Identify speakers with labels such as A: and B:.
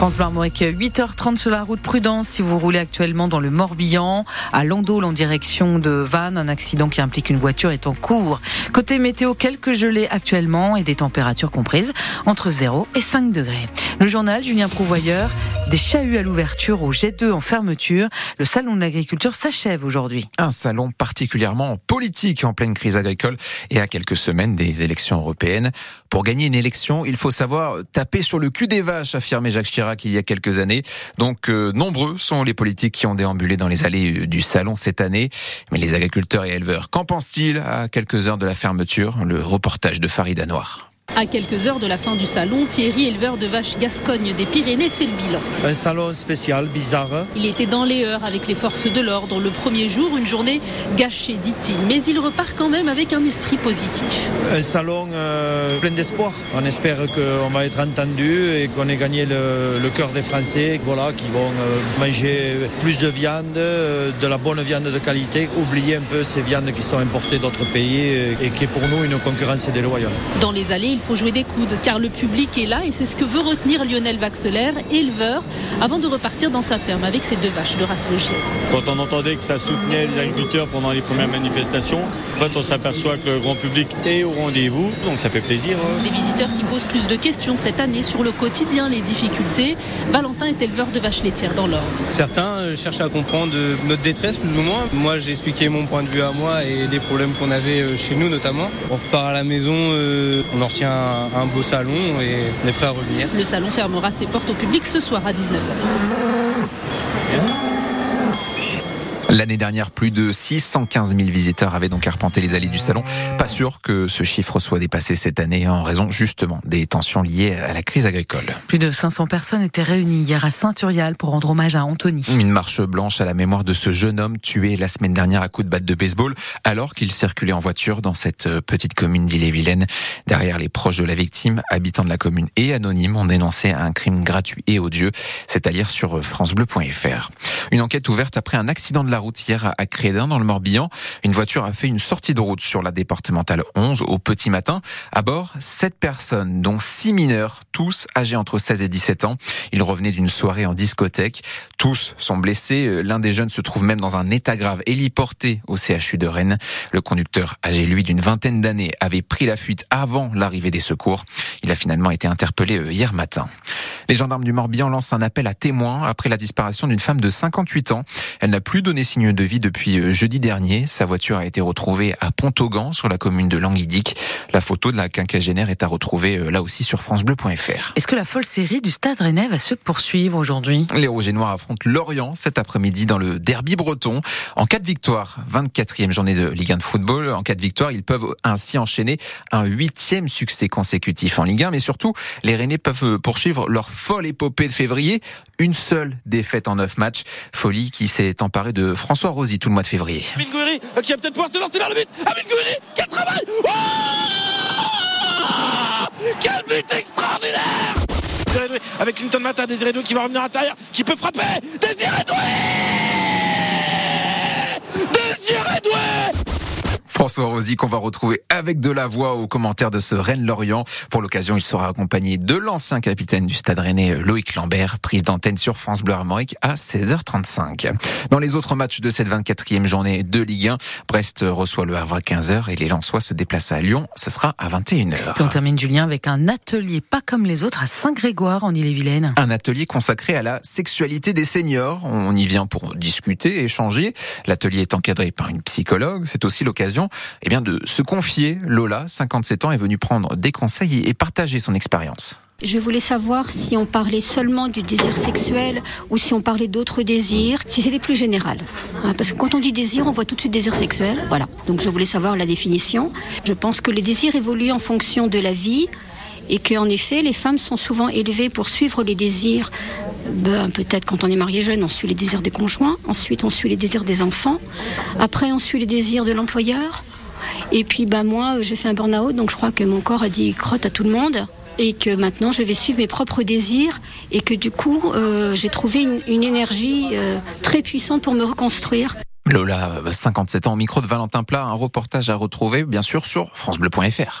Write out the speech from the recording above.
A: France Bleu avec 8h30 sur la route Prudence si vous roulez actuellement dans le Morbihan à Landol en direction de Vannes. Un accident qui implique une voiture est en cours. Côté météo, quelques gelées actuellement et des températures comprises entre 0 et 5 degrés. Le journal Julien Prouvoyeur, des chahuts à l'ouverture au G2 en fermeture. Le salon de l'agriculture s'achève aujourd'hui.
B: Un salon particulièrement politique en pleine crise agricole et à quelques semaines des élections européennes. Pour gagner une élection, il faut savoir taper sur le cul des vaches, affirmait Jacques Chirac qu'il y a quelques années. Donc euh, nombreux sont les politiques qui ont déambulé dans les allées euh, du salon cette année. Mais les agriculteurs et éleveurs, qu'en pensent-ils à quelques heures de la fermeture? Le reportage de Farida Noir.
C: À quelques heures de la fin du salon, Thierry, éleveur de vaches Gascogne des Pyrénées, fait le bilan.
D: Un salon spécial, bizarre.
C: Il était dans les heures avec les forces de l'ordre. Le premier jour, une journée gâchée, dit-il. Mais il repart quand même avec un esprit positif.
D: Un salon euh, plein d'espoir. On espère qu'on va être entendu et qu'on ait gagné le, cœur des Français, voilà, qui vont euh, manger plus de viande, euh, de la bonne viande de qualité, oublier un peu ces viandes qui sont importées d'autres pays et qui est pour nous une concurrence déloyale.
C: Dans les allées, il faut jouer des coudes car le public est là et c'est ce que veut retenir Lionel Vaxelaire, éleveur, avant de repartir dans sa ferme avec ses deux vaches de race logicielle.
E: Quand on entendait que ça soutenait les agriculteurs pendant les premières manifestations, en fait on s'aperçoit que le grand public est au rendez-vous, donc ça fait plaisir.
C: Hein. Des visiteurs qui posent plus de questions cette année sur le quotidien, les difficultés. Valentin est éleveur de vaches laitières dans l'Or.
F: Certains euh, cherchent à comprendre euh, notre détresse plus ou moins. Moi j'ai expliqué mon point de vue à moi et les problèmes qu'on avait euh, chez nous notamment. On repart à la maison, on en retient un, beau salon et on est prêt à revenir.
C: Le salon fermera ses portes au public ce soir à 19h.
B: L'année dernière, plus de 615 000 visiteurs avaient donc arpenté les allées du salon. Pas sûr que ce chiffre soit dépassé cette année en raison justement des tensions liées à la crise agricole.
A: Plus de 500 personnes étaient réunies hier à Saint-Urial pour rendre hommage à Anthony.
B: Une marche blanche à la mémoire de ce jeune homme tué la semaine dernière à coups de batte de baseball alors qu'il circulait en voiture dans cette petite commune d'Ille-et-Vilaine. Derrière les proches de la victime, habitants de la commune et anonymes ont dénoncé un crime gratuit et odieux. C'est à lire sur francebleu.fr. Une enquête ouverte après un accident de la route hier à Crédin dans le Morbihan. Une voiture a fait une sortie de route sur la départementale 11 au petit matin. À bord, sept personnes, dont six mineurs, tous âgés entre 16 et 17 ans. Ils revenaient d'une soirée en discothèque. Tous sont blessés. L'un des jeunes se trouve même dans un état grave, héliporté au CHU de Rennes. Le conducteur, âgé lui d'une vingtaine d'années, avait pris la fuite avant l'arrivée des secours. Il a finalement été interpellé euh, hier matin. Les gendarmes du Morbihan lancent un appel à témoins après la disparition d'une femme de 58 ans. Elle n'a plus donné signe de vie depuis euh, jeudi dernier. Sa voiture a été retrouvée à Pontogan, sur la commune de Languidic. La photo de la quinquagénaire est à retrouver euh, là aussi sur francebleu.fr.
A: Est-ce que la folle série du Stade Rennais va se poursuivre aujourd'hui?
B: Les Rouges et Noirs affrontent Lorient cet après-midi dans le derby breton. En cas de victoire, 24e journée de Ligue 1 de football, en cas de victoire, ils peuvent ainsi enchaîner un huitième succès consécutif en Ligue 1. Mais surtout, les Rennais peuvent poursuivre leur folle épopée de février. Une seule défaite en neuf matchs. Folie qui s'est emparée de François Rosy tout le mois de février.
G: Gouiri euh, qui a peut-être pouvoir se lancer vers le but. Amine Gouiri, avec Clinton Mata, Désiré Doué qui va revenir à l'intérieur, qui peut frapper. Désiré Doué Désiré Doué
B: François Rosy qu'on va retrouver avec de la voix aux commentaires de ce Rennes-Lorient. Pour l'occasion, il sera accompagné de l'ancien capitaine du Stade Rennais, Loïc Lambert, prise d'antenne sur France Bleu Armorique à 16h35. Dans les autres matchs de cette 24e journée de Ligue 1, Brest reçoit le Havre à 15h et les Lensois se déplacent à Lyon. Ce sera à 21h.
A: Et on termine, Julien, avec un atelier pas comme les autres à Saint-Grégoire en Ille-et-Vilaine.
B: Un atelier consacré à la sexualité des seniors. On y vient pour discuter, échanger. L'atelier est encadré par une psychologue. C'est aussi l'occasion eh bien, de se confier. Lola, 57 ans, est venue prendre des conseils et partager son expérience.
H: Je voulais savoir si on parlait seulement du désir sexuel ou si on parlait d'autres désirs, si c'était plus général. Hein, parce que quand on dit désir, on voit tout de suite désir sexuel. Voilà. Donc je voulais savoir la définition. Je pense que les désirs évoluent en fonction de la vie et qu'en effet, les femmes sont souvent élevées pour suivre les désirs. Ben, Peut-être quand on est marié jeune, on suit les désirs des conjoints. Ensuite, on suit les désirs des enfants. Après, on suit les désirs de l'employeur. Et puis, ben, moi, j'ai fait un burn-out, donc je crois que mon corps a dit crotte à tout le monde et que maintenant je vais suivre mes propres désirs et que du coup euh, j'ai trouvé une, énergie euh, très puissante pour me reconstruire.
B: Lola, 57 ans, au micro de Valentin Plat, un reportage à retrouver bien sûr sur francebleu.fr.